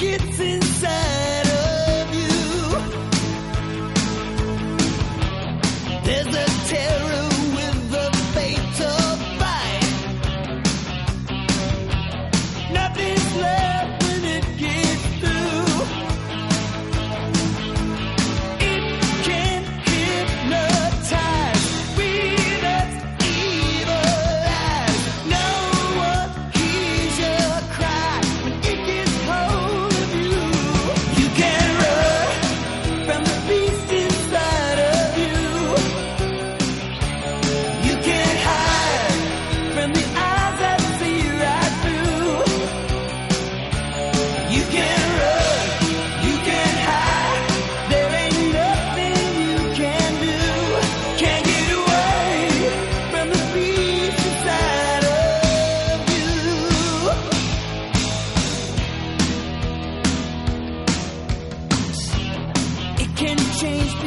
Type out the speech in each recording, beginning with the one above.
gets inside.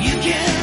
You can